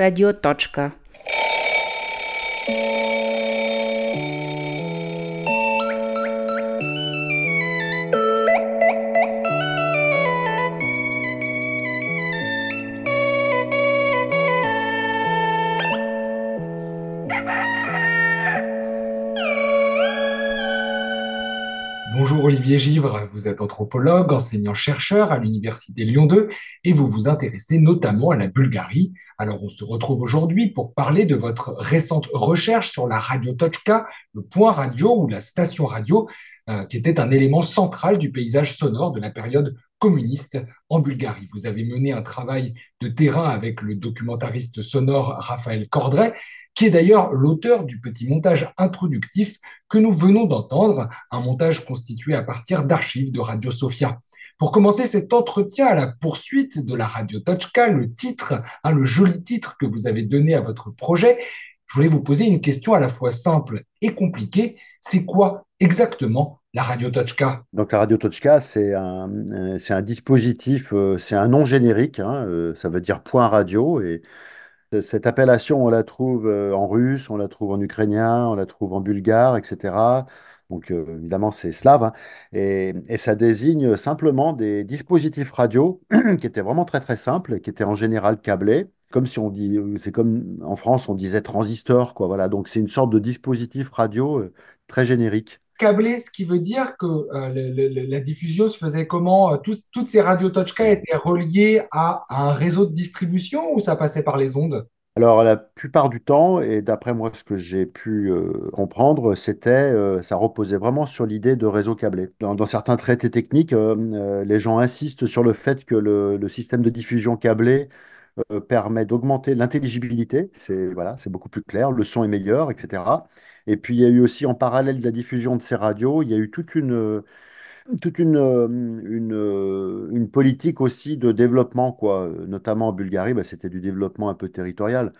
радио. Givre, vous êtes anthropologue, enseignant-chercheur à l'Université Lyon 2 et vous vous intéressez notamment à la Bulgarie. Alors on se retrouve aujourd'hui pour parler de votre récente recherche sur la radio Tochka, le point radio ou la station radio, euh, qui était un élément central du paysage sonore de la période communiste en Bulgarie. Vous avez mené un travail de terrain avec le documentariste sonore Raphaël Cordray qui est d'ailleurs l'auteur du petit montage introductif que nous venons d'entendre, un montage constitué à partir d'archives de Radio Sofia. Pour commencer cet entretien à la poursuite de la Radio Tochka, le titre, hein, le joli titre que vous avez donné à votre projet, je voulais vous poser une question à la fois simple et compliquée. C'est quoi exactement la Radio Tochka? Donc la Radio Tochka, c'est un, dispositif, euh, c'est un nom générique, hein, euh, ça veut dire point radio, et cette appellation, on la trouve euh, en russe, on la trouve en ukrainien, on la trouve en bulgare, etc. Donc euh, évidemment, c'est slave. hein. Et, ça désigne simplement des dispositifs radio qui étaient vraiment très très simples, qui étaient en général câblés. Comme si on dit, c'est comme en France, on disait transistor, quoi. Voilà. Donc c'est une sorte de dispositif radio euh, très générique. Câblé, ce qui veut dire que euh, le- le- le- la diffusion se faisait comment? Euh, toutes ces radios Tochka étaient reliées à, à un réseau de distribution ou ça passait par les ondes? Alors, la plupart du temps, et d'après moi, ce que j'ai pu euh, comprendre, c'était, euh, ça reposait vraiment sur l'idée de réseau câblé. Dans, dans certains traités techniques, les gens insistent sur le fait que le, le système de diffusion câblé permet d'augmenter l'intelligibilité. C'est voilà, c'est beaucoup plus clair, le son est meilleur, etc. Et puis, il y a eu aussi, en parallèle de la diffusion de ces radios, il y a eu toute une, toute une, euh, euh, une politique aussi de développement, quoi. Notamment en Bulgarie, bah, c'était du développement un peu territorial.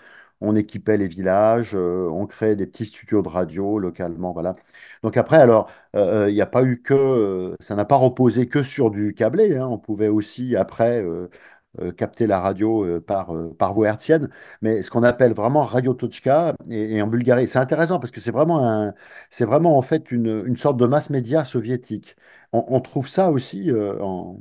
On équipait les villages, euh, on créait des petits studios de radio localement, voilà. Donc après, alors, il n'y a pas eu que, ça n'a pas reposé que sur du câblé, hein. On pouvait aussi, après, capter la radio euh, par, euh, par voie hertzienne. Mais ce qu'on appelle vraiment Radio Tochka, et, en Bulgarie, c'est intéressant parce que c'est vraiment vraiment en fait une, une sorte de masse média soviétique. On, trouve ça aussi euh, en-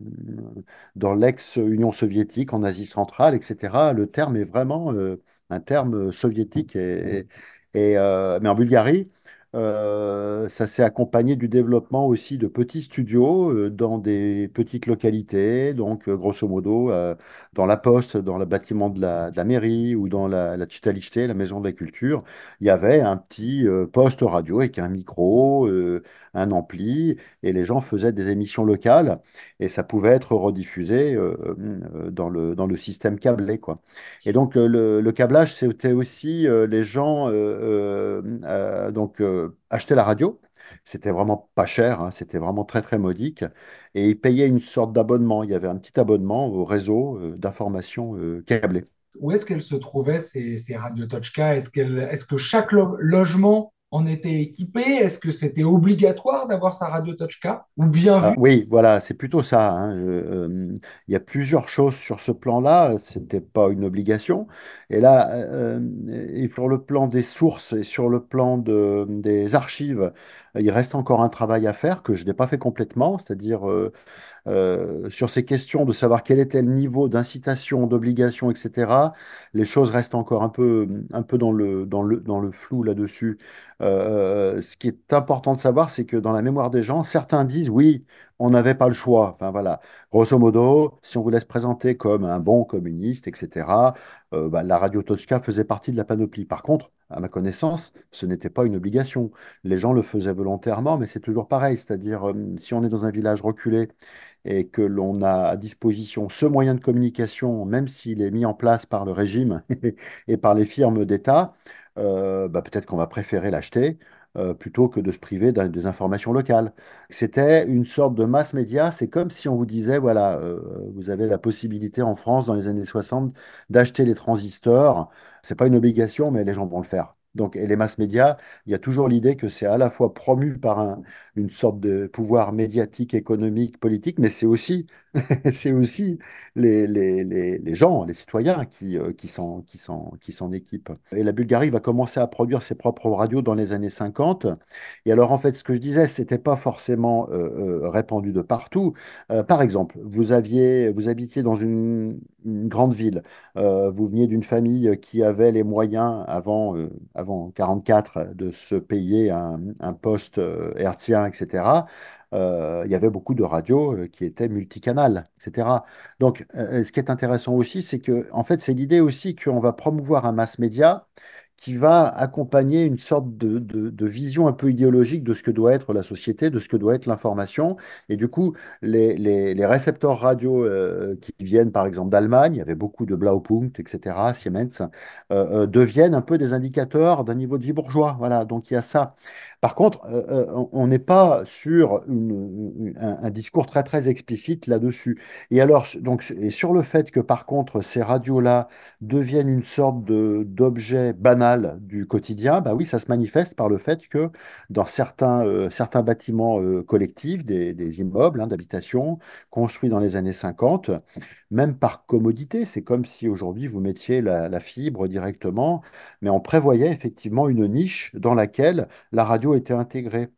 dans l'ex-Union soviétique, en Asie centrale, etc. Le terme est vraiment euh, un terme soviétique. Et, et, euh, mais en Bulgarie, euh, ça s'est accompagné du développement aussi de petits studios euh, dans des petites localités, donc euh, grosso modo euh, dans la poste, dans le bâtiment de la, mairie ou dans la, la la maison de la culture, il y avait un petit euh, poste radio avec un micro, euh, un ampli, et les gens faisaient des émissions locales et ça pouvait être rediffusé euh, euh, dans le, dans le système câblé, quoi. Et donc le, le- câblage, c'était aussi euh, les gens euh, euh, euh, donc euh, achetaient la radio. C'était vraiment pas cher, hein, c'était vraiment très très modique. Et ils payaient une sorte d'abonnement. Il y avait un petit abonnement au réseau euh, d'information euh, câblé. Où est-ce qu'elles se trouvaient, ces, ces radios Tochka? Est-ce est-ce que chaque lo- logement en était équipé? Est-ce que c'était obligatoire d'avoir sa radio Tochka? Ou bien Ah, oui, voilà, c'est plutôt ça. hein. Je- euh, il y a plusieurs choses sur ce plan-là. C'était pas une obligation. Et là, euh, et sur le plan des sources et sur le plan de- des archives, il reste encore un travail à faire que je n'ai pas fait complètement. C'est-à-dire, euh, euh, sur ces questions de savoir quel était le niveau d'incitation, d'obligation, etc., les choses restent encore un peu, un peu dans le, dans le, dans le flou là-dessus. Euh, ce qui est important de savoir, c'est que dans la mémoire des gens, certains disent oui, on n'avait pas le choix. Enfin voilà, grosso modo, si on vous laisse présenter comme un bon communiste, etc., bah, la radio Tochka faisait partie de la panoplie. Par contre, à ma connaissance, ce n'était pas une obligation. Les gens le faisaient volontairement, mais c'est toujours pareil. C'est-à-dire, euh, si on est dans un village reculé et que l'on a à disposition ce moyen de communication, même s'il est mis en place par le régime et par les firmes d'État, euh, bah, peut-être qu'on va préférer l'acheter euh, plutôt que de se priver des informations locales. C'était une sorte de masse média. C'est comme si on vous disait, voilà, euh, vous avez la possibilité en France, dans les années 60, d'acheter les transistors. C'est pas une obligation, mais les gens vont le faire. Donc, et les masses médias, il y a toujours l'idée que c'est à la fois promu par un- une sorte de pouvoir médiatique, économique, politique, mais c'est aussi, c'est aussi les, les- les- les gens, les citoyens qui, euh, qui s'en, qui qui équipent. Et la Bulgarie va commencer à produire ses propres radios dans les années 50. Et alors, en fait, ce que je disais, c'était pas forcément euh, euh, répandu de partout. Par exemple, vous aviez, vous habitiez dans une, grande ville, vous veniez d'une famille qui avait les moyens avant, avant 44 de se payer un, poste euh, hertzien, etc. Euh, il y avait beaucoup de radios euh, qui étaient multicanales, etc. Donc, euh, ce qui est intéressant aussi, c'est que, en fait, c'est l'idée aussi qu'on va promouvoir un mass média qui va accompagner une sorte de, de- vision un peu idéologique de ce que doit être la société, de ce que doit être l'information. Et du coup, les, les- les récepteurs radio euh, qui viennent par exemple d'Allemagne, il y avait beaucoup de Blaupunkt, etc., Siemens, euh, euh, deviennent un peu des indicateurs d'un niveau de vie bourgeois. Voilà, donc il y a ça. Par contre, euh, euh, on n'est pas sur un, discours très très explicite là-dessus. Et alors, donc, et sur le fait que par contre ces radios-là deviennent une sorte d'objet banal du quotidien, bah oui, ça se manifeste par le fait que dans certains, euh, certains bâtiments collectifs, des, immeubles hein, d'habitation construits dans les années 50, même par commodité, c'est comme si aujourd'hui vous mettiez la fibre directement, mais on prévoyait effectivement une niche dans laquelle la radio était intégrée.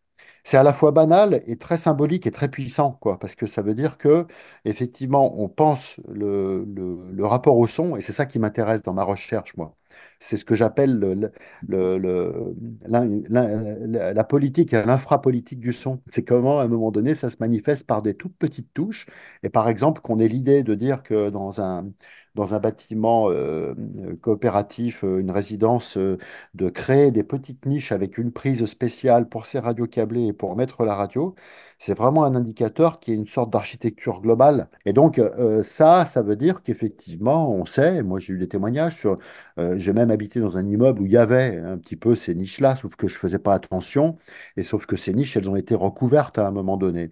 C'est à la fois banal et très symbolique et très puissant, quoi, parce que ça veut dire que effectivement on pense le rapport au son, et c'est ça qui m'intéresse dans ma recherche, moi. C'est ce que j'appelle le- le- le- la, la politique l'infrapolitique du son. C'est comment, à un moment donné, ça se manifeste par des toutes petites touches. Et par exemple, qu'on ait l'idée de dire que dans un, dans un bâtiment euh, coopératif, euh, une résidence, euh, de créer des petites niches avec une prise spéciale pour ces radios câblées et pour mettre la radio, c'est vraiment un indicateur qui est une sorte d'architecture globale. Et donc, euh, ça, ça veut dire qu'effectivement, on sait, moi j'ai eu des témoignages sur, euh, j'ai même habité dans un immeuble où il y avait un petit peu ces niches-là, sauf que je faisais pas attention, et sauf que ces niches, elles ont été recouvertes à un moment donné.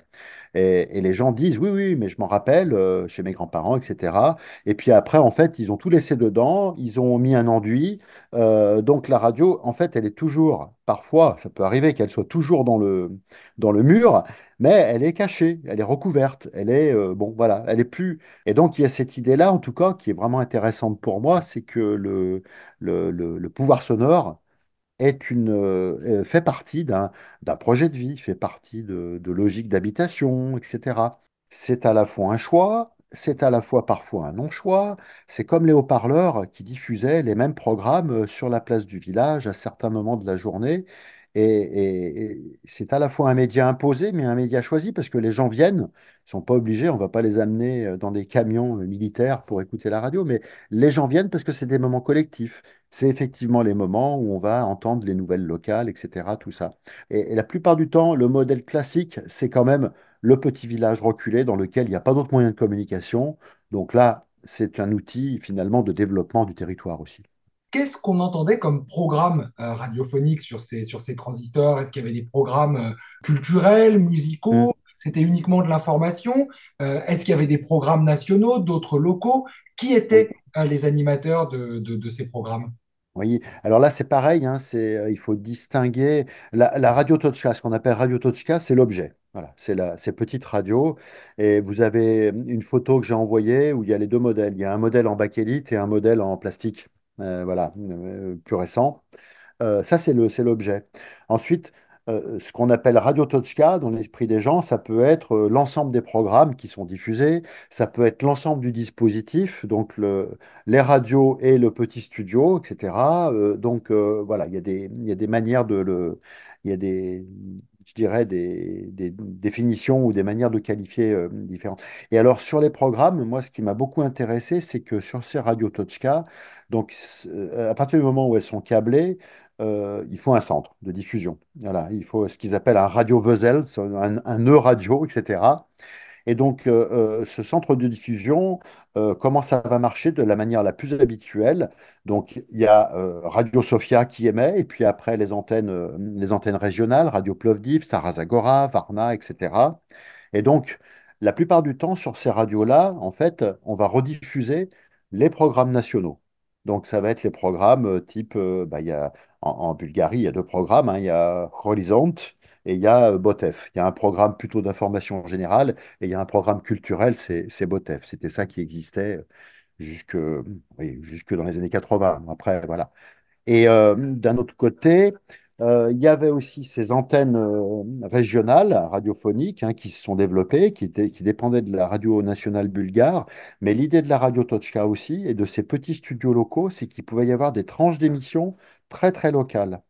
Et, les gens disent, oui, oui, mais je m'en rappelle, euh, chez mes grands-parents, etc. Et puis après, en fait, ils ont tout laissé dedans, ils ont mis un enduit. euh, donc la radio, en fait, elle est toujours, parfois, ça peut arriver qu'elle soit toujours dans le, dans le mur, mais elle est cachée, elle est recouverte, elle est, euh, bon, voilà, elle est plus. Et donc, il y a cette idée-là, en tout cas, qui est vraiment intéressante pour moi, c'est que le, le- le pouvoir sonore, une, euh, fait partie d'un projet de vie, fait partie de, de logique d'habitation, etc. C'est à la fois un choix, c'est à la fois parfois un non-choix. C'est comme les haut-parleurs qui diffusaient les mêmes programmes euh, sur la place du village à certains moments de la journée. Et, c'est à la fois un média imposé, mais un média choisi parce que les gens viennent, ils sont pas obligés, on va pas les amener euh, dans des camions euh, militaires pour écouter la radio, mais les gens viennent parce que c'est des moments collectifs. C'est effectivement les moments où on va entendre les nouvelles locales, etc., tout ça. Et, et la plupart du temps, le modèle classique, c'est quand même le petit village reculé dans lequel il n'y a pas d'autre moyen de communication. Donc là, c'est un outil finalement de développement du territoire aussi. Qu'est-ce qu'on entendait comme programme euh, radiophonique sur ces, sur ces transistors? Est-ce qu'il y avait des programmes euh, culturels, Mm. musicaux? C'était uniquement de l'information? Euh, est-ce qu'il y avait des programmes nationaux, d'autres locaux? Qui étaient les animateurs de, de, de ces programmes? Oui, alors là c'est pareil, hein, c'est, il faut distinguer la, la radio Tochka, ce qu'on appelle radio Tochka, c'est l'objet. Voilà, c'est la, ces petites radios. Et vous avez une photo que j'ai envoyée où il y a les deux modèles. Il y a un modèle en bakélite et un modèle en plastique, voilà, euh, plus récent. Euh, ça, c'est l'objet. Ensuite, euh, ce qu'on appelle Radio Tochka, dans l'esprit des gens, ça peut être euh, l'ensemble des programmes qui sont diffusés, ça peut être l'ensemble du dispositif, donc le, les radios et le petit studio, etc. Euh, donc euh, voilà, il y y a des manières de le, il y a des, je dirais, des, définitions ou des manières de qualifier euh, différentes. Et alors, sur les programmes, moi, ce qui m'a beaucoup intéressé, c'est que sur ces radios Tochka, donc, euh, à partir du moment où elles sont câblées, euh, il faut un centre de diffusion. Voilà, il faut ce qu'ils appellent un radio-Wesel, un, un nœud radio, etc. Et donc, euh, euh, ce centre de diffusion, euh, comment ça va marcher de la manière la plus habituelle? Donc, il y a Radio Sofia qui émet, et puis après les antennes, les antennes régionales, Radio Plovdiv, Stara Zagora, Varna, etc. Et donc, la plupart du temps, sur ces radios-là, en fait, on va rediffuser les programmes nationaux. Donc, ça va être les programmes type, bah, y a En, en Bulgarie, il y a deux programmes, hein. Il y a Horizont et il y a euh, Botef. Il y a un programme plutôt d'information générale et il y a un programme culturel, c'est Botef. C'était ça qui existait jusque, oui, jusque dans les années 80. Après, voilà. Et euh, d'un autre côté, euh, il y avait aussi ces antennes euh, régionales, radiophoniques, hein, qui se sont développées, qui étaient, qui dépendaient de la radio nationale bulgare. Mais l'idée de la radio Tochka aussi, et de ces petits studios locaux, c'est qu'il pouvait y avoir des tranches d'émissions très, très locales.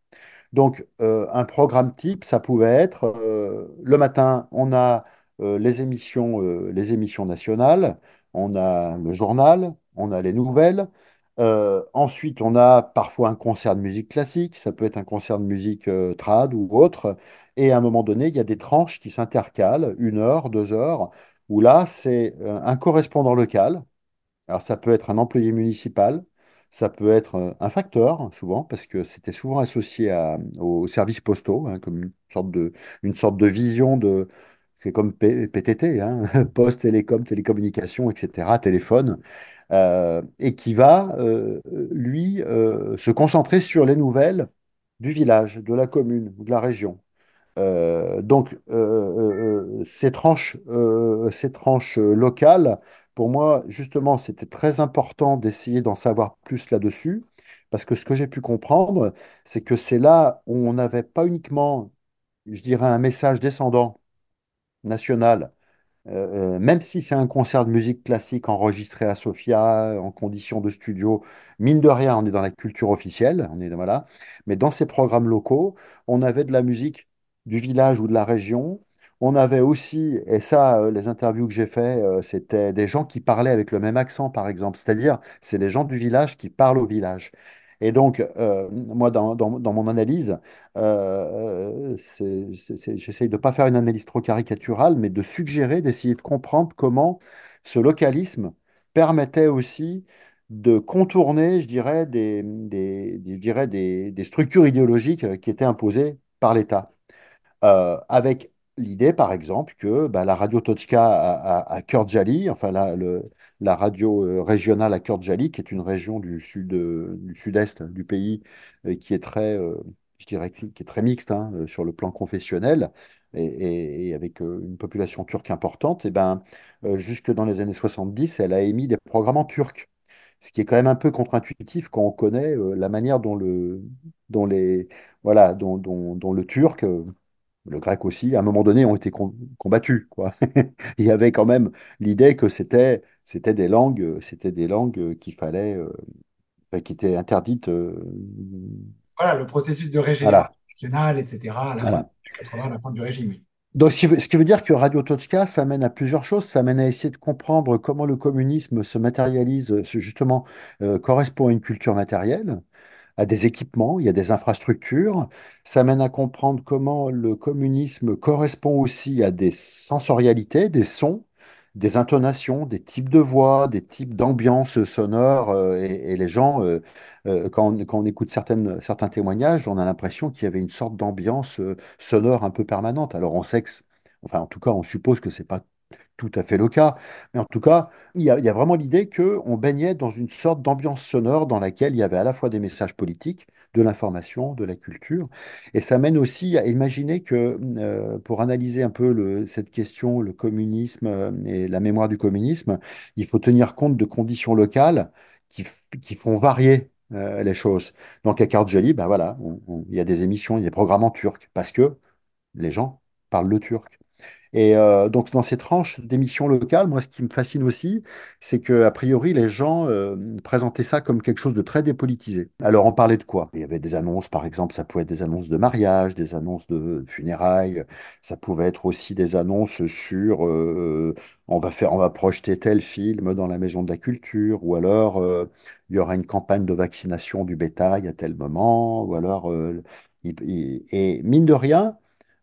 Donc, euh, un programme type, ça pouvait être euh, le matin, on a euh, les émissions, les émissions nationales, on a le journal, on a les nouvelles. Ensuite, on a parfois un concert de musique classique, ça peut être un concert de musique trad ou autre. Et à un moment donné, il y a des tranches qui s'intercalent, une heure, deux heures, où là, c'est un correspondant local alors, ça peut être un employé municipal, ça peut être euh, un facteur, souvent, parce que c'était souvent associé à- aux services postaux, hein, comme une sorte de, vision de. C'est comme PTT, hein, Poste, Télécom, télécommunications, etc., téléphone, euh, et qui va, euh, lui, se concentrer sur les nouvelles du village, de la commune de la région. Donc, ces tranches, ces tranches locales, pour moi, justement, c'était très important d'essayer d'en savoir plus là-dessus, parce que ce que j'ai pu comprendre, c'est que c'est là où on n'avait pas uniquement, je dirais, un message descendant national euh, euh, même si c'est un concert de musique classique enregistré à Sofia, en conditions de studio, mine de rien, on est dans la culture officielle, on est voilà. Mais dans ces programmes locaux, on avait de la musique du village ou de la région. On avait aussi, et ça, euh, les interviews que j'ai fait, euh, c'était des gens qui parlaient avec le même accent, par exemple. C'est-à-dire, c'est des gens du village qui parlent au village. Et donc, euh, moi, dans, mon analyse, euh, j'essaye de ne pas faire une analyse trop caricaturale, mais de suggérer, d'essayer de comprendre comment ce localisme permettait aussi de contourner, je dirais, des, je dirais des, structures idéologiques qui étaient imposées par l'État. Avec l'idée, par exemple, que bah, la radio Tochka à, Kurdjali, enfin la, la radio euh, régionale à Kurdjali, qui est une région du sud, euh, du sud-est du pays, qui est très, euh, je dirais, qui est très mixte hein, sur le plan confessionnel et, avec une population turque importante, et ben, jusque dans les années 70, elle a émis des programmes en turc. Ce qui est quand même un peu contre-intuitif quand on connaît la manière dont le, dont les, voilà, dont, dont- le turc le grec aussi, à un moment donné, ont été com- combattus, quoi. Il y avait quand même l'idée que c'était c'était des langues, c'était des langues qu'il fallait, euh, qui étaient interdites. euh, Voilà, le processus de voilà, régénération nationale, etc., à la fin des voilà. années 80, à la fin du régime. Donc, ce qui veut, dire que Radio Tochka, ça mène à plusieurs choses. Ça mène à essayer de comprendre comment le communisme se matérialise, se- justement, euh, correspond à une culture matérielle. À des équipements, il y a des infrastructures. Ça mène à comprendre comment le communisme correspond aussi à des sensorialités, des sons, des intonations, des types de voix, des types d'ambiance sonore. euh, et, les gens, euh, euh, quand on, écoute certains témoignages, on a l'impression qu'il y avait une sorte d'ambiance sonore un peu permanente. Alors on sait que, enfin en tout cas, on suppose que c'est pas tout à fait le cas. Mais en tout cas, il y a, vraiment l'idée qu'on baignait dans une sorte d'ambiance sonore dans laquelle il y avait à la fois des messages politiques, de l'information, de la culture. Et ça mène aussi à imaginer que euh, pour analyser un peu cette question, le communisme euh, et la mémoire du communisme, il faut tenir compte de conditions locales qui, font varier. euh, les choses. Donc à Kardjali, ben voilà, il y a des émissions, il y a des programmes en turc, parce que les gens parlent le turc. Et euh, donc, dans ces tranches d'émissions locales, moi, ce qui me fascine aussi, c'est que, a priori, les gens euh, présentaient ça comme quelque chose de très dépolitisé. Alors, on parlait de quoi? Il y avait des annonces, par exemple, ça pouvait être des annonces de mariage, des annonces de funérailles, ça pouvait être aussi des annonces sur euh, on va faire, on va projeter tel film dans la maison de la culture, ou alors il y aura une campagne de vaccination du bétail à tel moment, ou alors, et mine de rien,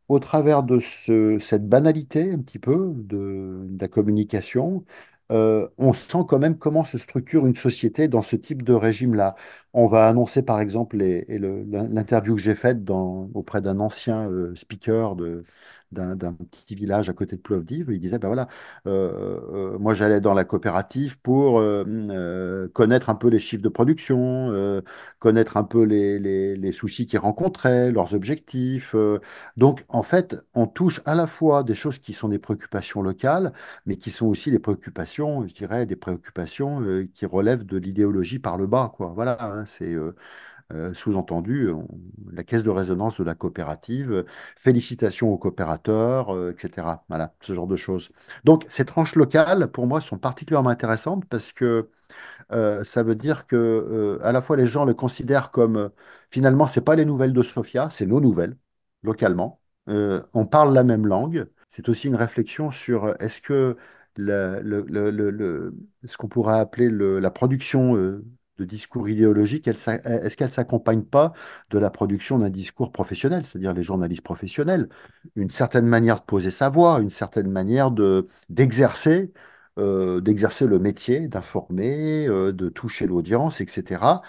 au travers de ce- cette banalité un petit peu de, la communication, euh, on sent quand même comment se structure une société dans ce type de régime-là. On va annoncer par exemple, l'interview que j'ai faite auprès d'un ancien euh, speaker de, d'un petit village à côté de Plovdiv. Il disait, ben voilà, euh, euh, moi j'allais dans la coopérative pour euh, euh, connaître un peu les chiffres de production, connaître un peu les, les- soucis qu'ils rencontraient, leurs objectifs. Donc en fait, on touche à la fois des choses qui sont des préoccupations locales, mais qui sont aussi des préoccupations, je dirais, des préoccupations qui relèvent de l'idéologie par le bas, quoi. Voilà, hein, c'est euh, sous-entendu, la caisse de résonance de la coopérative, euh, félicitations aux coopérateurs, euh, etc. Voilà, ce genre de choses. Donc, ces tranches locales, pour moi, sont particulièrement intéressantes parce que ça veut dire que à la fois les gens le considèrent comme finalement, c'est pas les nouvelles de Sofia, c'est nos nouvelles, localement. On parle la même langue. C'est aussi une réflexion sur est-ce que ce qu'on pourrait appeler le- la production de discours s'a- est-ce qu'elle s'accompagne pas de la production d'un discours professionnel, c'est-à-dire les journalistes professionnels, une certaine manière de poser sa voix, une certaine manière de d'exercer euh, d'exercer le métier, d'informer, euh, de toucher l'audience, etc.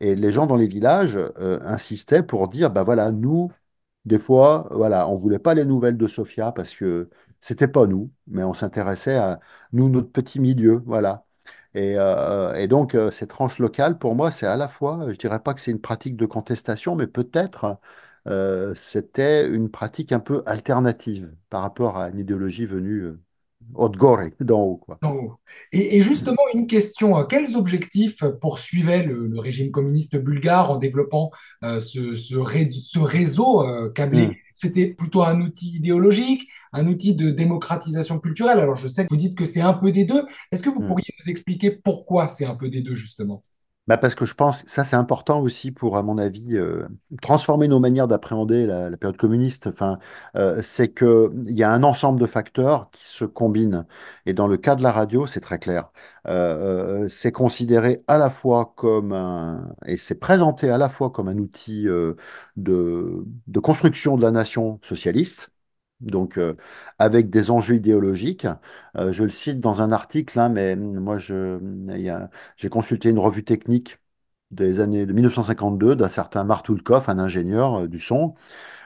Et les gens dans les villages euh, insistaient pour dire, bah voilà, nous, des fois, voilà, on voulait pas les nouvelles de Sofia parce que c'était pas nous, mais on s'intéressait à nous, notre petit milieu, voilà. Et, euh, et donc, euh, cette tranche locale, pour moi, c'est à la fois, je dirais pas que c'est une pratique de contestation, mais peut-être euh, c'était une pratique un peu alternative par rapport à une idéologie venue euh, haute gore, d'en haut, quoi. Et, et justement, une question, euh, quels objectifs poursuivait le, le régime communiste bulgare en développant euh, ce, ce ré- ce réseau euh, câblé? C'était plutôt un outil idéologique, un outil de démocratisation culturelle. Alors, je sais que vous dites que c'est un peu des deux. Est-ce que vous hmm. pourriez nous expliquer pourquoi c'est un peu des deux, justement? Bah parce que je pense ça, c'est important aussi pour, à mon avis, euh, transformer nos manières d'appréhender la, la période communiste. Enfin, euh, c'est qu'il y a un ensemble de facteurs qui se combinent. Et dans le cas de la radio, c'est très clair. Euh, euh, c'est considéré à la fois comme un, et c'est présenté à la fois comme un outil euh, de, de construction de la nation socialiste. Donc, euh, avec des enjeux idéologiques. Euh, je le cite dans un article, hein, mais moi, y a- j'ai consulté une revue technique des années de 1952 d'un certain Martoulkov, un ingénieur euh, du son.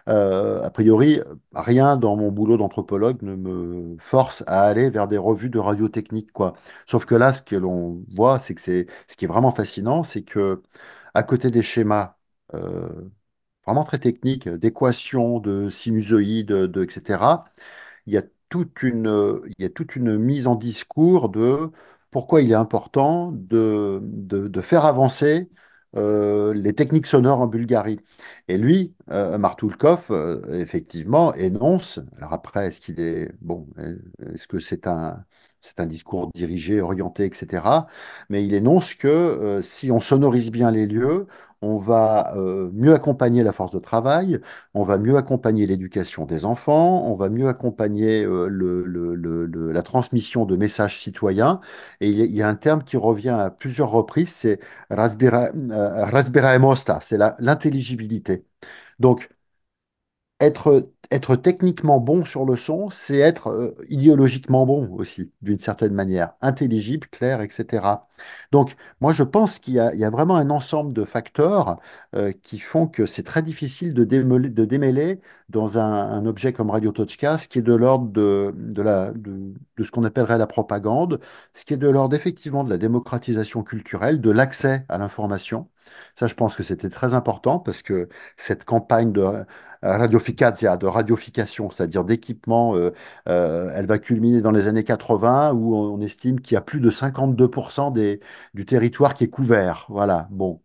A priori, rien dans mon boulot d'anthropologue ne me force à aller vers des revues de radiotechnique, quoi. Sauf que là, ce que l'on voit, c'est que c'est ce qui est vraiment fascinant, c'est que à côté des schémas vraiment très techniques, d'équations, de sinusoïdes, de, etc., il y a toute une, euh, il y a toute une mise en discours de pourquoi il est important de, de, faire avancer euh, les techniques sonores en Bulgarie. Et lui, euh, Martoulkov, euh, effectivement, énonce, alors après, est-ce qu'il est, bon, euh, est-ce que c'est un, c'est un discours dirigé, orienté, etc. Mais il énonce que euh, si on sonorise bien les lieux, on va euh, mieux accompagner la force de travail, on va mieux accompagner l'éducation des enfants, on va mieux accompagner euh, la transmission de messages citoyens. Et il y, y a un terme qui revient à plusieurs reprises, c'est Razbira, Razbiraemosta, c'est l'intelligibilité. Donc, être, être techniquement bon sur le son, c'est être euh, idéologiquement bon aussi, d'une certaine manière, intelligible, clair, etc. Donc, moi, je pense qu'il y a, vraiment un ensemble de facteurs euh, qui font que c'est très difficile de démêler, dans un, objet comme Radio Tochka, ce qui est de l'ordre de, de ce qu'on appellerait la propagande, ce qui est de l'ordre effectivement de la démocratisation culturelle, de l'accès à l'information. Ça, je pense que c'était très important parce que cette campagne de radioficazia, de radification, c'est-à-dire d'équipement, euh, euh, elle va culminer dans les années 80 où on estime qu'il y a plus de 52% des, du territoire qui est couvert. Voilà, bon.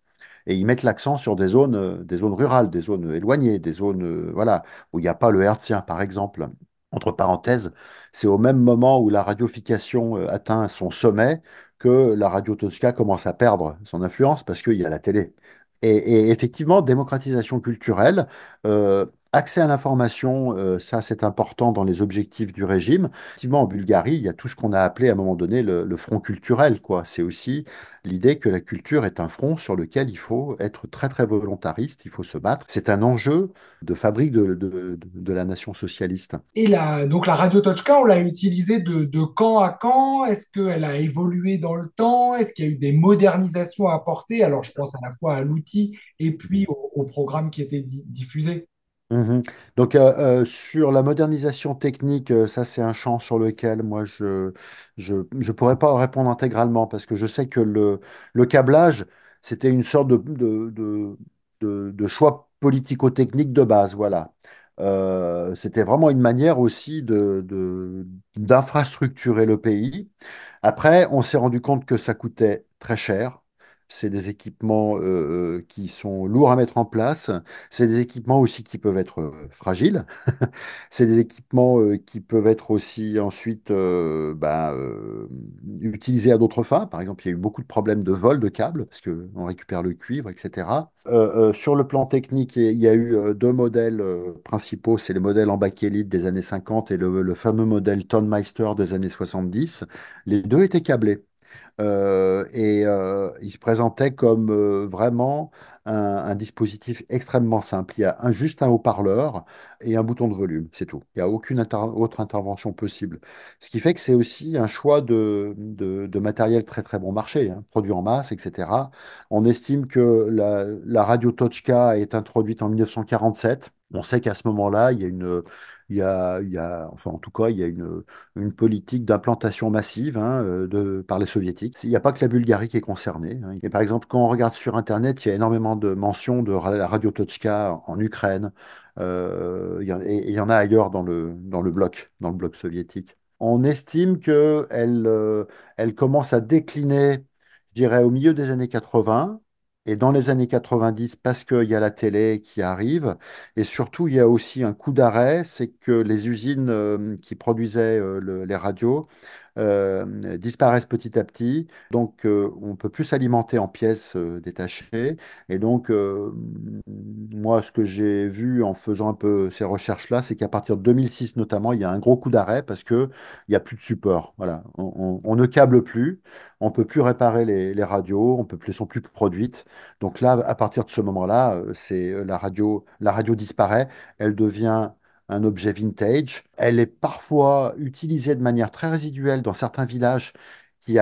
Et ils mettent l'accent sur des zones, euh, des zones rurales, des zones éloignées, des zones euh, voilà, où il n'y a pas le hertzien, par exemple. Entre parenthèses, c'est au même moment où la radification euh, atteint son sommet la radio Tochka commence à perdre son influence parce qu'il y a la télé. Et, et effectivement, démocratisation culturelle, euh, accès à l'information, euh, ça c'est important dans les objectifs du régime. Effectivement, en Bulgarie, il y a tout ce qu'on a appelé à un moment donné le, front culturel. C'est aussi l'idée que la culture est un front sur lequel il faut être très très volontariste, il faut se battre. C'est un enjeu de fabrique de, la nation socialiste. Et donc la radio Tochka, on l'a utilisée de, quand à quand? Est-ce qu'elle a évolué dans le temps? Est-ce qu'il y a eu des modernisations à apporter? Alors, je pense à la fois à l'outil et puis au, programme qui était di- diffusé. Mhm. Donc, euh, euh, sur la modernisation technique, euh, ça, c'est un champ sur lequel moi, je je, pourrais pas répondre intégralement parce que je sais que le, le câblage, c'était une sorte de, de, de, choix politico-technique de base. Voilà. C'était vraiment une manière aussi de, de- d'infrastructurer le pays. Après, on s'est rendu compte que ça coûtait très cher. C'est des équipements euh, euh, qui sont lourds à mettre en place. C'est des équipements aussi qui peuvent être euh, fragiles. C'est des équipements qui peuvent être aussi ensuite bah, utilisés à d'autres fins. Par exemple, il y a eu beaucoup de problèmes de vol de câbles parce qu'on récupère le cuivre, etc. Sur le plan technique, il y a eu deux modèles principaux. C'est le modèle en bakélite des années 50 et le fameux modèle Tonmeister des années 70. Les deux étaient câblés. Euh, et euh, il se présentait comme euh, vraiment un, dispositif extrêmement simple. Il y a juste un haut-parleur et un bouton de volume, c'est tout. Il n'y a aucune autre intervention possible. Ce qui fait que c'est aussi un choix de matériel très très bon marché, hein, produit en masse, etc. On estime que la, la radio Tochka est introduite en 1947. On sait qu'à ce moment-là, il y a une, il y a, il y a, enfin en tout cas, il y a une, une politique d'implantation massive hein, euh, de, par les soviétiques. Il n'y a pas que la Bulgarie qui est concernée. hein. Par exemple, quand on regarde sur Internet, il y a énormément de mentions de la radio Tochka en Ukraine. Euh, il y en, et et il y en a ailleurs dans le, dans le bloc, dans le bloc soviétique. On estime qu'elle euh, elle commence à décliner, je dirais, au milieu des années 80. Et dans les années 90, parce qu'il y a la télé qui arrive, et surtout, il y a aussi un coup d'arrêt, c'est que les usines euh, qui produisaient euh, le- les radios euh, disparaissent petit à petit. Donc, euh, on peut plus s'alimenter en pièces euh, détachées. Et donc, euh, moi, ce que j'ai vu en faisant un peu ces recherches-là, c'est qu'à partir de 2006 notamment, il y a un gros coup d'arrêt parce qu'il n'y a plus de support. Voilà. On, ne câble plus, on ne peut plus réparer les, les radios, on peut plus, sont plus produites. Donc là, à partir de ce moment-là, c'est la radio, la radio disparaît, elle devient un objet vintage. Elle est parfois utilisée de manière très résiduelle dans certains villages qui,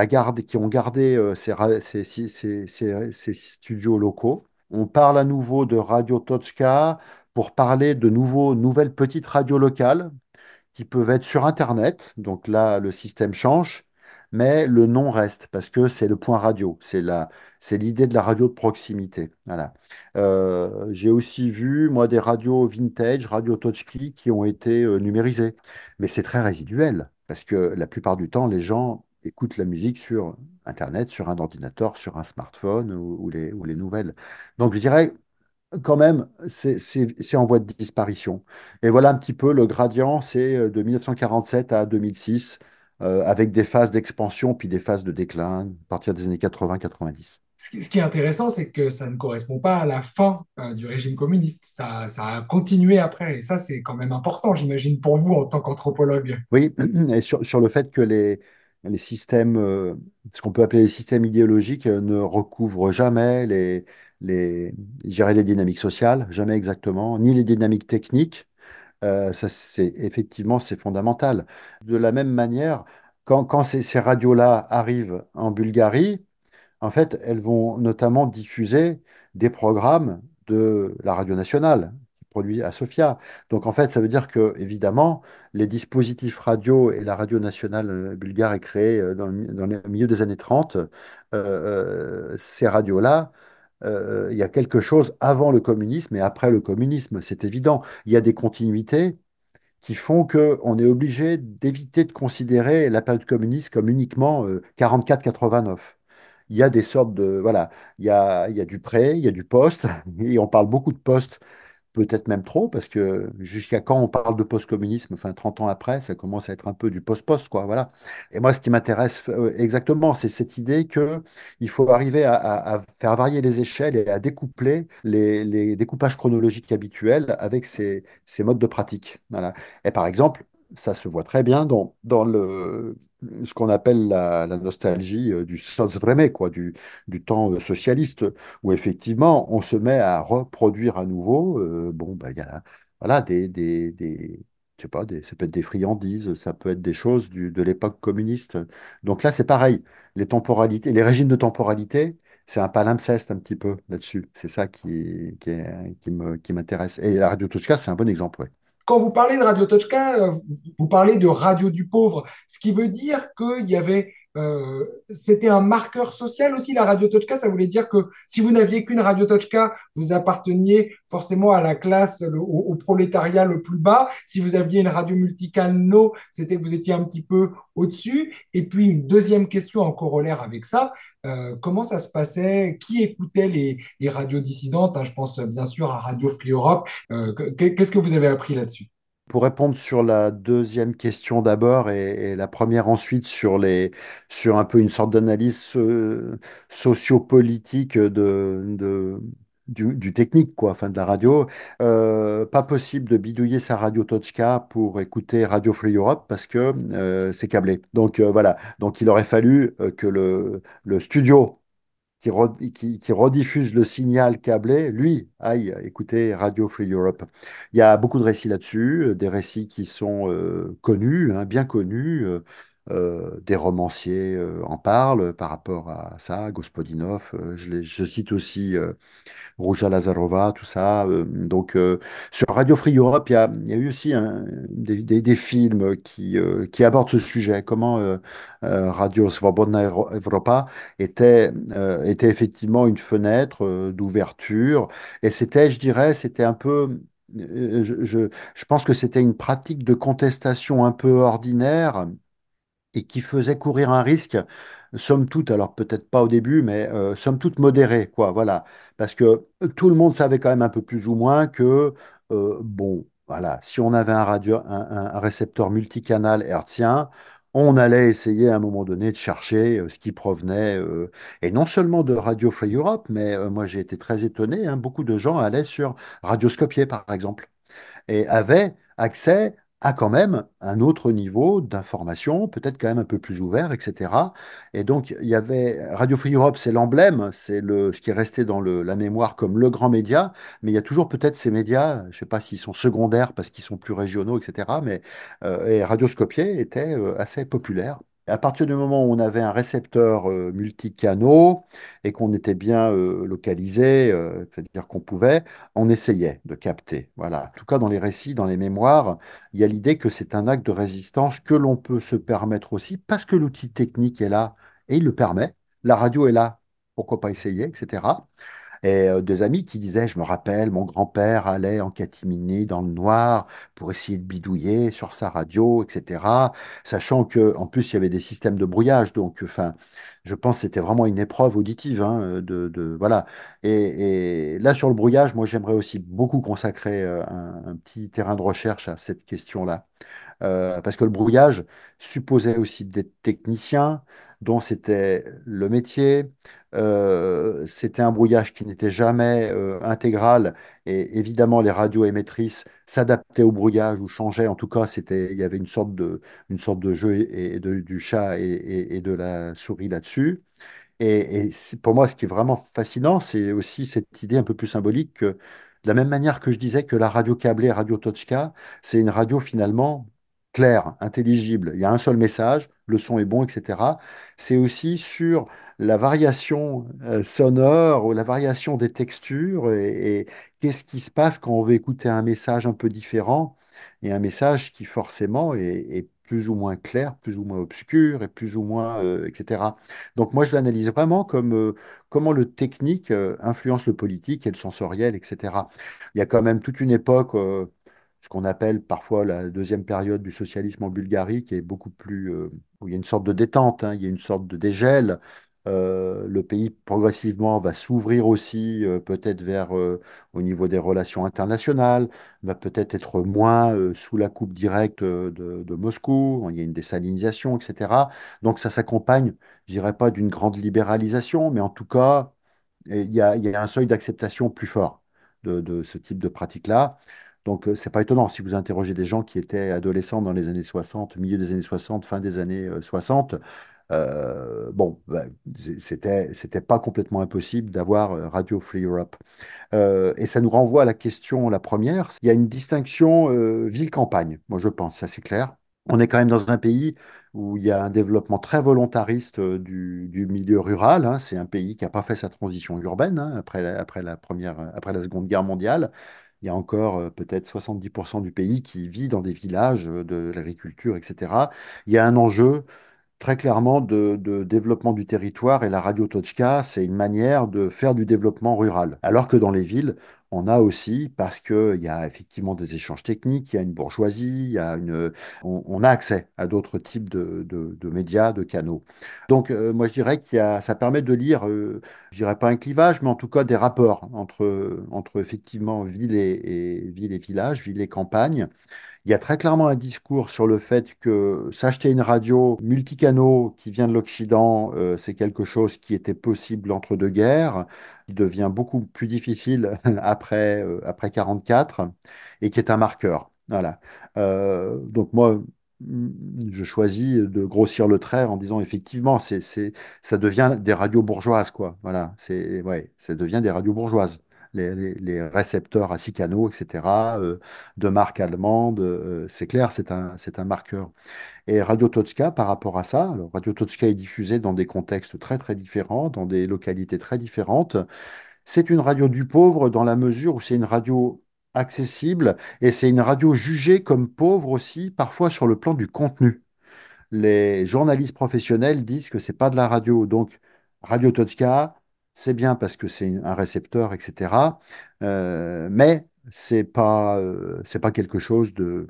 qui ont gardé euh, ces studios locaux. On parle à nouveau de Radio Tochka pour parler de nouveaux, nouvelles petites radios locales qui peuvent être sur Internet. Donc là, le système change, mais le nom reste parce que c'est le point radio. C'est la, c'est l'idée de la radio de proximité. Voilà. Euh, j'ai aussi vu, moi, des radios vintage, radio touchkey, qui ont été euh, numérisées. Mais c'est très résiduel parce que la plupart du temps, les gens écoutent la musique sur Internet, sur un ordinateur, sur un smartphone ou, les, ou les nouvelles. Donc, je dirais quand même, c'est c'est- c'est en voie de disparition. Et voilà un petit peu le gradient, c'est euh, de 1947 à 2006, euh, avec des phases d'expansion puis des phases de déclin à partir des années 80-90. Ce qui est intéressant, c'est que ça ne correspond pas à la fin euh, du régime communiste. Ça, ça a continué après. Et ça, c'est quand même important, j'imagine, pour vous en tant qu'anthropologue. Oui, et sur, sur le fait que les, les systèmes, euh, ce qu'on peut appeler les systèmes idéologiques, ne recouvrent jamais les, les, les dynamiques sociales, jamais exactement, ni les dynamiques techniques. Euh, ça, c'est effectivement, c'est fondamental. De la même manière, quand, ces, radios-là arrivent en Bulgarie, en fait, elles vont notamment diffuser des programmes de la radio nationale qui produit à Sofia. Donc, en fait, ça veut dire que, évidemment, les dispositifs radio et la radio nationale euh, bulgare est créée euh, dans le, dans milieu des années 30. Euh, euh, ces radios-là, euh, il y a quelque chose avant le communisme et après le communisme, c'est évident. Il y a des continuités qui font qu'on est obligé d'éviter de considérer la période communiste comme uniquement euh, 44-89. Il y a des sortes de... Voilà, il y a, il y a du pré, il y a du post, et on parle beaucoup de post Peut-être même trop, parce que jusqu'à quand on parle de post-communisme, enfin 30 ans après, ça commence à être un peu du post-post, quoi, voilà. Et moi, ce qui m'intéresse euh, exactement, c'est cette idée que il faut arriver à, faire varier les échelles et à découpler les, découpages chronologiques habituels avec ces, modes de pratique. Et par exemple, ça se voit très bien dans, dans le, ce qu'on appelle la, nostalgie euh, du quoi, du, du temps euh, socialiste où effectivement on se met à reproduire à nouveau. euh, bon, il y a voilà, des, des, des- je sais pas, des, ça peut être des friandises, ça peut être des choses du- de l'époque communiste. Donc là, c'est pareil. Les temporalités, les régimes de temporalité, c'est un palimpseste un petit peu là-dessus. C'est ça qui, qui, qui me, qui m'intéresse. Et la radio Touchka, c'est un bon exemple. Quand vous parlez de Radio Tochka, euh, vous parlez de radio du pauvre, ce qui veut dire qu'il y avait, euh, c'était un marqueur social aussi, la Radio Tochka. Ça voulait dire que si vous n'aviez qu'une Radio Tochka, vous apparteniez forcément à la classe, au, prolétariat le plus bas. Si vous aviez une radio multicanaux, c'était que vous étiez un petit peu au-dessus. Et puis une deuxième question en corollaire avec ça, euh, comment ça se passait? Qui écoutait les, les radios dissidentes? hein Je pense euh, bien sûr à Radio Free Europe. Euh, que- Qu'est-ce que vous avez appris là-dessus? Pour répondre sur la deuxième question d'abord et, la première ensuite sur les, sur un peu une sorte d'analyse euh, sociopolitique de, du, technique, quoi, enfin de la radio, euh, pas possible de bidouiller sa radio Tochka pour écouter Radio Free Europe parce que euh, c'est câblé. Donc euh, voilà, donc il aurait fallu que le, le studio qui, re- qui, qui rediffuse le signal câblé, lui, aille écouter Radio Free Europe. Il y a beaucoup de récits là-dessus, euh, des récits qui sont euh, connus, hein, bien connus. euh, euh, des romanciers euh, en parlent par rapport à ça, Gospodinov. euh, je, cite aussi Rouja Lazarova, tout ça. donc, sur Radio Free Europe, il y a, eu aussi des, films qui, abordent ce sujet. Comment Radio Svobodna Euro- Europa était, effectivement une fenêtre d'ouverture. Et c'était, je dirais, c'était un peu. je pense que c'était une pratique de contestation un peu ordinaire et qui faisait courir un risque, somme toute, alors peut-être pas au début, mais euh, somme toute modéré, quoi, voilà. Parce que tout le monde savait quand même un peu plus ou moins que, euh, bon, voilà, si on avait un, récepteur multicanal hertzien, on allait essayer à un moment donné de chercher euh, ce qui provenait, et non seulement de Radio Free Europe, mais moi j'ai été très étonné, hein, beaucoup de gens allaient sur Radioscopier, par exemple et avait accès à quand même un autre niveau d'information, peut-être quand même un peu plus ouvert, etc. Et donc, il y avait Radio Free Europe, c'est l'emblème, c'est le, ce qui est resté dans le- la mémoire comme le grand média, mais il y a toujours peut-être ces médias, je ne sais pas s'ils sont secondaires parce qu'ils sont plus régionaux, etc. Mais euh, et Radioscopier était euh, assez populaire. À partir du moment où on avait un récepteur euh, multicanaux et qu'on était bien euh, localisé, euh, c'est-à-dire qu'on pouvait, on essayait de capter. Voilà. En tout cas, dans les récits, dans les mémoires, il y a l'idée que c'est un acte de résistance que l'on peut se permettre aussi parce que l'outil technique est là et il le permet. La radio est là, pourquoi pas essayer, etc. Et euh, des amis qui disaient, je me rappelle, mon grand-père allait en catimini dans le noir pour essayer de bidouiller sur sa radio, etc. Sachant que en plus il y avait des systèmes de brouillage, donc enfin, je pense que c'était vraiment une épreuve auditive, hein, de, voilà. Et, et là sur le brouillage, moi j'aimerais aussi beaucoup consacrer euh, un, un petit terrain de recherche à cette question-là. Euh, parce que le brouillage supposait aussi des techniciens dont c'était le métier. Euh, c'était un brouillage qui n'était jamais euh, intégral et évidemment les radios émettrices s'adaptaient au brouillage ou changeaient. En tout cas, c'était, il y avait une sorte de, une sorte de jeu et, de- du chat et, et- et de la souris là-dessus. Et, pour moi, ce qui est vraiment fascinant, c'est aussi cette idée un peu plus symbolique que, de la même manière que je disais que la radio câblée, Radio Tochka, c'est une radio finalement claire, intelligible. Il y a un seul message, le son est bon, etc. C'est aussi sur la variation euh, sonore ou la variation des textures et, qu'est-ce qui se passe quand on veut écouter un message un peu différent et un message qui forcément est, plus ou moins clair, plus ou moins obscur et plus ou moins, euh, etc. Donc moi, je l'analyse vraiment comme euh, comment le technique influence le politique et le sensoriel, etc. Il y a quand même toute une époque, ce qu'on appelle parfois la deuxième période du socialisme en Bulgarie, qui est beaucoup plus, euh, où il y a une sorte de détente, hein, il y a une sorte de dégel. Euh, le pays progressivement va s'ouvrir aussi, euh, peut-être vers, au niveau des relations internationales, va peut-être être moins sous la coupe directe de, Moscou. Il y a une désalinisation, etc. Donc ça s'accompagne je dirais pas d'une grande libéralisation, mais en tout cas, il y a, il y a un seuil d'acceptation plus fort de, de ce type de pratique-là. Donc, euh, c'est pas étonnant si vous interrogez des gens qui étaient adolescents dans les années 60, milieu des années 60, fin des années euh, 60. euh, bon, bah, c'était, c'était pas complètement impossible d'avoir euh, Radio Free Europe. Euh, et ça nous renvoie à la question, la première. Il y a une distinction euh, ville-campagne, moi je pense, ça c'est clair. On est quand même dans un pays où il y a un développement très volontariste euh, du, du milieu rural. hein. C'est un pays qui n'a pas fait sa transition urbaine hein, après après la première, après la Seconde Guerre mondiale. Il y a encore euh, peut-être 70% du pays qui vit dans des villages euh, de l'agriculture, etc. Il y a un enjeu très clairement de, développement du territoire et la radio Tochka, c'est une manière de faire du développement rural. Alors que dans les villes, on a aussi, parce qu'il y a effectivement des échanges techniques, il y a une bourgeoisie, y a une, on, a accès à d'autres types de, de- médias, de canaux. Donc, euh, moi, je dirais a, ça permet de lire, euh, je dirais pas un clivage, mais en tout cas des rapports entre, entre effectivement ville et, et, ville et village, ville et campagne. Il y a très clairement un discours sur le fait que s'acheter une radio multicanaux qui vient de l'Occident, euh, c'est quelque chose qui était possible entre deux guerres, devient beaucoup plus difficile après, euh, après 44 et qui est un marqueur. Voilà. Euh, donc moi, mm, je choisis de grossir le trait en disant effectivement, c'est, c'est, ça devient des radios bourgeoises, quoi. Voilà, c'est, ouais, ça devient des radios bourgeoises les, les- les récepteurs à six canaux, etc., euh, de marque allemande, euh, c'est clair, c'est un, un marqueur. Et Radio Toczka, par rapport à ça, alors Radio Toczka est diffusée dans des contextes très très différents, dans des localités très différentes. C'est une radio du pauvre dans la mesure où c'est une radio accessible et c'est une radio jugée comme pauvre aussi, parfois sur le plan du contenu les journalistes professionnels disent que c'est pas de la radio. Donc, Radio Tochka, c'est bien parce que c'est un récepteur, etc. Euh, mais c'est pas, euh, c'est pas quelque chose de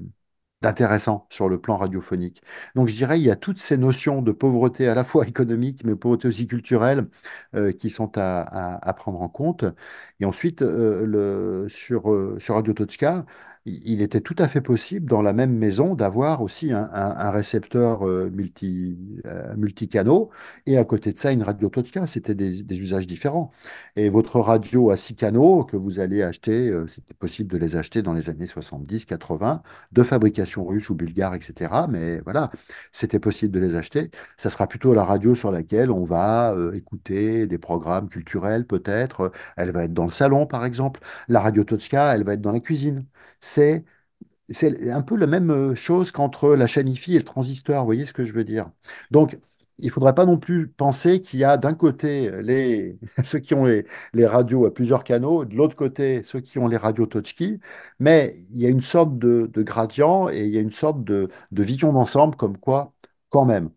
d'intéressant sur le plan radiophonique. Donc je dirais il y a toutes ces notions de pauvreté à la fois économique mais pauvreté aussi culturelle euh, qui sont à, à- prendre en compte. Et ensuite le, sur, sur Radio Tochka, il était tout à fait possible dans la même maison d'avoir aussi un, récepteur euh, multi, euh, multicanaux et à côté de ça une radio Tochka. C'était des, usages différents. Et votre radio à six canaux que vous allez acheter, euh, c'était possible de les acheter dans les années 70-80 de fabrication russe ou bulgare, etc. Mais voilà, c'était possible de les acheter. Ça sera plutôt la radio sur laquelle on va euh, écouter des programmes culturels, peut-être. Elle va être dans le salon, par exemple. La radio Tochka, elle va être dans la cuisine. C'est c'est un peu la même euh, chose qu'entre la chaîne IFI et le transistor, vous voyez ce que je veux dire? Donc, il ne faudrait pas non plus penser qu'il y a d'un côté les, ceux qui ont les, radios à plusieurs canaux, de l'autre côté ceux qui ont les radios touchkey, mais il y a une sorte de, de gradient et il y a une sorte de, de vision d'ensemble comme quoi, quand même,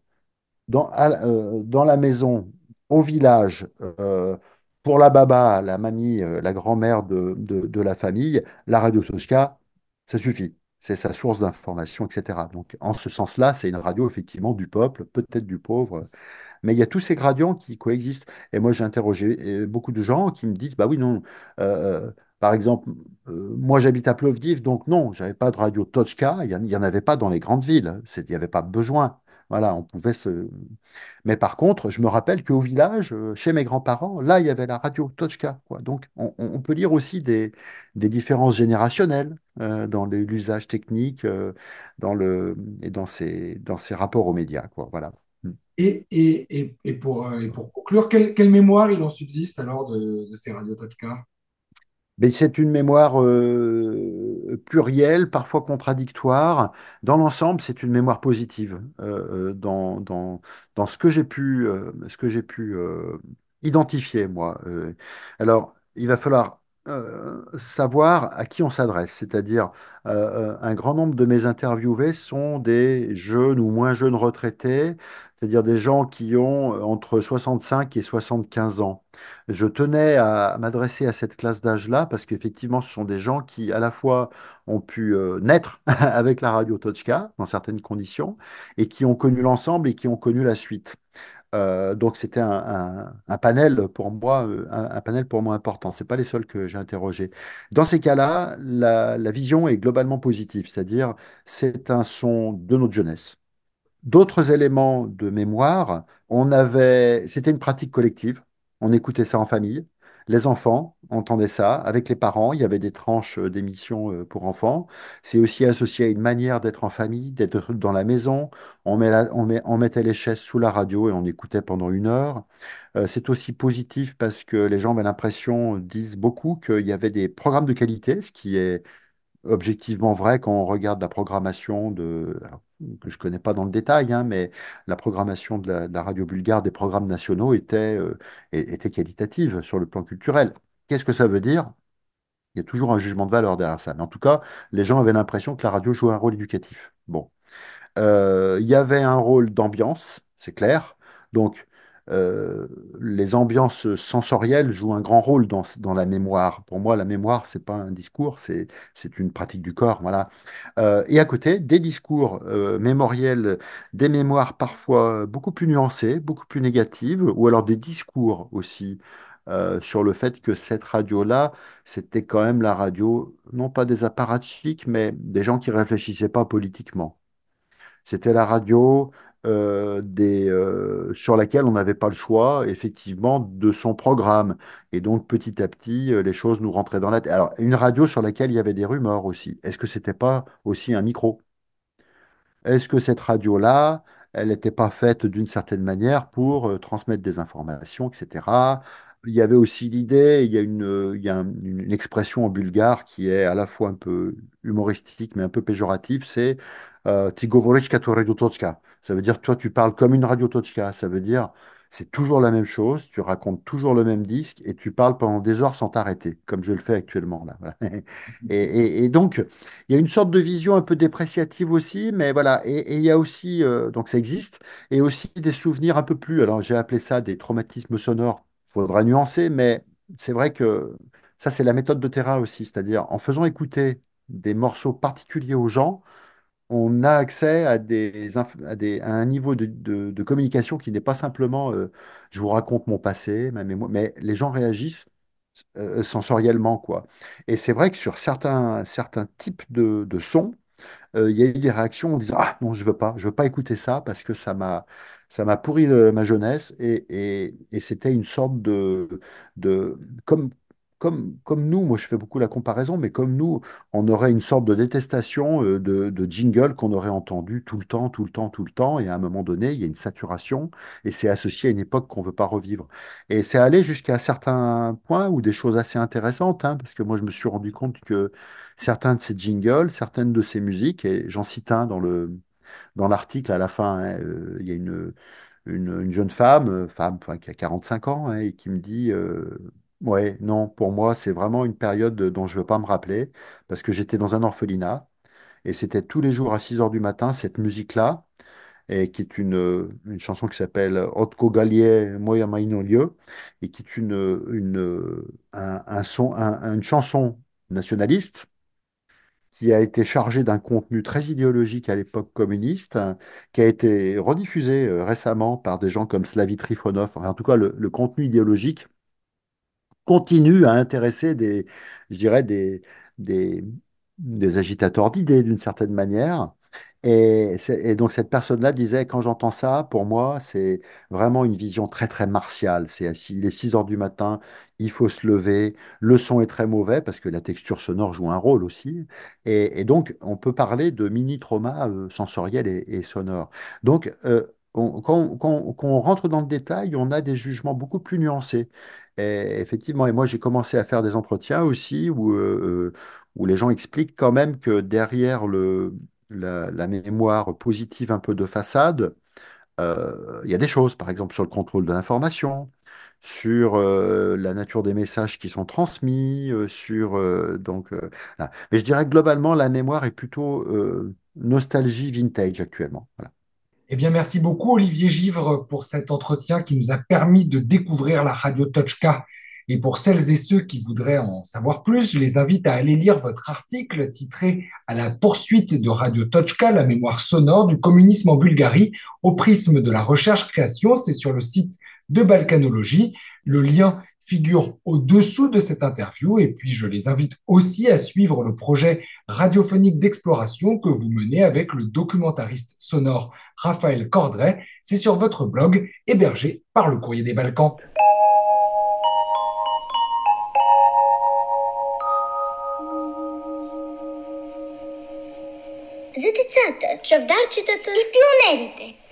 dans, euh, dans la maison, au village, euh, pour la baba, la mamie, euh, la grand-mère de, de- la famille, la radio Soska, ça suffit. C'est sa source d'information, etc. Donc, en ce sens-là, c'est une radio effectivement du peuple, peut-être du pauvre, mais il y a tous ces gradients qui coexistent. Et moi, j'ai interrogé euh, beaucoup de gens qui me disent, bah oui, non. euh, par exemple, moi, j'habite à Plovdiv, donc non, j'avais pas de radio Tochka. Il n'y en, avait pas dans les grandes villes. C'est- Il n'y avait pas besoin. Voilà, on pouvait se. Mais par contre, je me rappelle qu'au village, euh, chez mes grands-parents, là, il y avait la radio Tochka, quoi. Donc, on, peut lire aussi des, des différences générationnelles euh, dans l'usage technique euh, dans le, et dans ces, dans ces rapports aux médias, quoi. Voilà. Mm. Et, et, et, et pour, euh, pour conclure, quelle, quelle mémoire il en subsiste alors de, de ces radios Tochka? C'est une mémoire euh, plurielle, parfois contradictoire. Dans l'ensemble, c'est une mémoire positive. euh, euh, dans, ce que j'ai pu, ce que identifier, moi. Alors, il va falloir savoir à qui on s'adresse. C'est-à-dire, un grand nombre de mes interviewés sont des jeunes ou moins jeunes retraités, c'est-à-dire des gens qui ont euh, entre 65 et 75 ans. Je tenais à m'adresser à cette classe d'âge-là parce qu'effectivement, ce sont des gens qui, à la fois, ont pu euh, naître avec la radio Tochka dans certaines conditions et qui ont connu l'ensemble et qui ont connu la suite. Euh, donc, c'était un, panel pour moi, un, un panel pour pas les seuls que j'ai interrogés. Dans ces cas-là, la, la vision est globalement positive, c'est-à-dire c'est un son de notre jeunesse. D'autres éléments de mémoire, on avait, c'était une pratique collective. On écoutait ça en famille. Les enfants entendaient ça avec les parents. Il y avait des tranches d'émissions euh, pour enfants. C'est aussi associé à une manière d'être en famille, d'être dans la maison. On mettait les chaises sous la radio et on écoutait pendant une heure. Euh, c'est aussi positif parce que les gens avaient l'impression, disent beaucoup, qu'il y avait des programmes de qualité, ce qui est objectivement vrai quand on regarde la programmation de, que je connais pas dans le détail, hein, mais la programmation de la, de la radio bulgare des programmes nationaux était, euh, était qualitative sur le plan culturel. Qu'est-ce que ça veut dire? Il y a toujours un jugement de valeur derrière ça. Mais en tout cas, les gens avaient l'impression que la radio jouait un rôle éducatif. Bon. Euh, il y avait un rôle d'ambiance, c'est clair. Donc, euh, les ambiances sensorielles jouent un grand rôle dans, la mémoire. Pour moi, la mémoire, c'est pas un discours, c'est, une pratique du corps. Voilà. Euh, et à côté, des discours euh, mémoriels, des mémoires parfois beaucoup plus nuancées, beaucoup plus négatives, ou alors des discours aussi sur le fait que cette radio-là, c'était quand même la radio, non pas des apparatchiks, mais des gens qui réfléchissaient pas politiquement. C'était la radio euh, euh, sur laquelle on n'avait pas le choix, effectivement, de son programme. Et donc, petit à petit, euh, les choses nous rentraient dans la tête. Alors, une radio sur laquelle il y avait des rumeurs aussi. Est-ce que c'était pas aussi un micro? Est-ce que cette radio-là, elle n'était pas faite d'une certaine manière pour transmettre des informations, etc. Il y avait aussi l'idée, il y a une, il y a un- une, une expression en bulgare qui est à la fois un peu humoristique mais un peu péjorative, c'est euh, Ty Radio Tochka. Ça veut dire, toi, tu parles comme une Radio Tochka. Ça veut dire, c'est toujours la même chose, tu racontes toujours le même disque et tu parles pendant des heures sans t'arrêter, comme je le fais actuellement. Là. et, donc, il y a une sorte de vision un peu dépréciative aussi, mais voilà. Et, il y a aussi, euh, donc ça existe, et aussi des souvenirs un peu plus, alors j'ai appelé ça des traumatismes sonores, faudra nuancer, mais c'est vrai que ça, c'est la méthode de Terra aussi, c'est-à-dire en faisant écouter des morceaux particuliers aux gens, on a accès à, des, à, des- à un niveau de, de- communication qui n'est pas simplement euh, je vous raconte mon passé, ma mémoire, mais les gens réagissent euh, sensoriellement, quoi. Et c'est vrai que sur certains, certains types de, de sons, euh, il y a eu des réactions en disant Ah non, je veux pas, je veux pas écouter ça parce que ça m'a ça m'a pourri ma jeunesse et, et- et c'était une sorte de, de comme, comme, comme nous, moi je fais beaucoup la comparaison, mais comme nous, on aurait une sorte de détestation euh, de, de jingle qu'on aurait entendu tout le temps, tout le temps, tout le temps, et à un moment donné, il y a une saturation et c'est associé à une époque qu'on veut pas revivre. Et c'est allé jusqu'à certains points où des choses assez intéressantes, hein, parce que moi je me suis rendu compte que certains de ces jingles, certaines de ces musiques, et j'en cite un dans le, dans l'article à la fin, hein, euh, il y a une, une, une jeune femme, euh, femme enfin, qui a 45 ans, hein, et qui me dit, euh, ouais, non, pour moi, c'est vraiment une période dont je ne veux pas me rappeler, parce que j'étais dans un orphelinat, et c'était tous les jours à 6 heures du matin, cette musique-là, et qui est une, une chanson qui s'appelle Otko Galie Moya Lieu, et qui est une, une, un, un son, un- une chanson nationaliste qui a été chargé d'un contenu très idéologique à l'époque communiste, qui a été rediffusé euh, récemment par des gens comme Slavy Trifonov. En tout cas, le contenu idéologique continue à intéresser des, je dirais, des, des, des agitateurs d'idées d'une certaine manière. Et, donc cette personne-là disait, quand j'entends ça, pour moi, c'est vraiment une vision très très martiale. C'est il est 6 heures du matin, il faut se lever, le son est très mauvais parce que la texture sonore joue un rôle aussi. Et, donc on peut parler de mini-trauma euh, sensoriel et, sonore. Donc euh, quand- quand on rentre dans le détail, on a des jugements beaucoup plus nuancés. Et effectivement, et moi j'ai commencé à faire des entretiens aussi où, euh, euh, où les gens expliquent quand même que derrière le, la, mémoire positive un peu de façade, euh, il y a des choses, par exemple sur le contrôle de l'information, sur la nature des messages qui sont transmis, sur donc. Mais je dirais que globalement la mémoire est plutôt nostalgie vintage actuellement. Voilà. Eh bien, merci beaucoup, Olivier Givre, pour cet entretien qui nous a permis de découvrir la radio Tochka. Et pour celles et ceux qui voudraient en savoir plus, je les invite à aller lire votre article titré À la poursuite de Radio Tochka, la mémoire sonore du communisme en Bulgarie, au prisme de la recherche-création. C'est sur le site de Balkanologie. Le lien figure au-dessous de cette interview. Et puis, je les invite aussi à suivre le projet radiophonique d'exploration que vous menez avec le documentariste sonore Raphaël Cordray. C'est sur votre blog hébergé par le Courrier des Balkans. За децата, чавдарчетата и пионерите.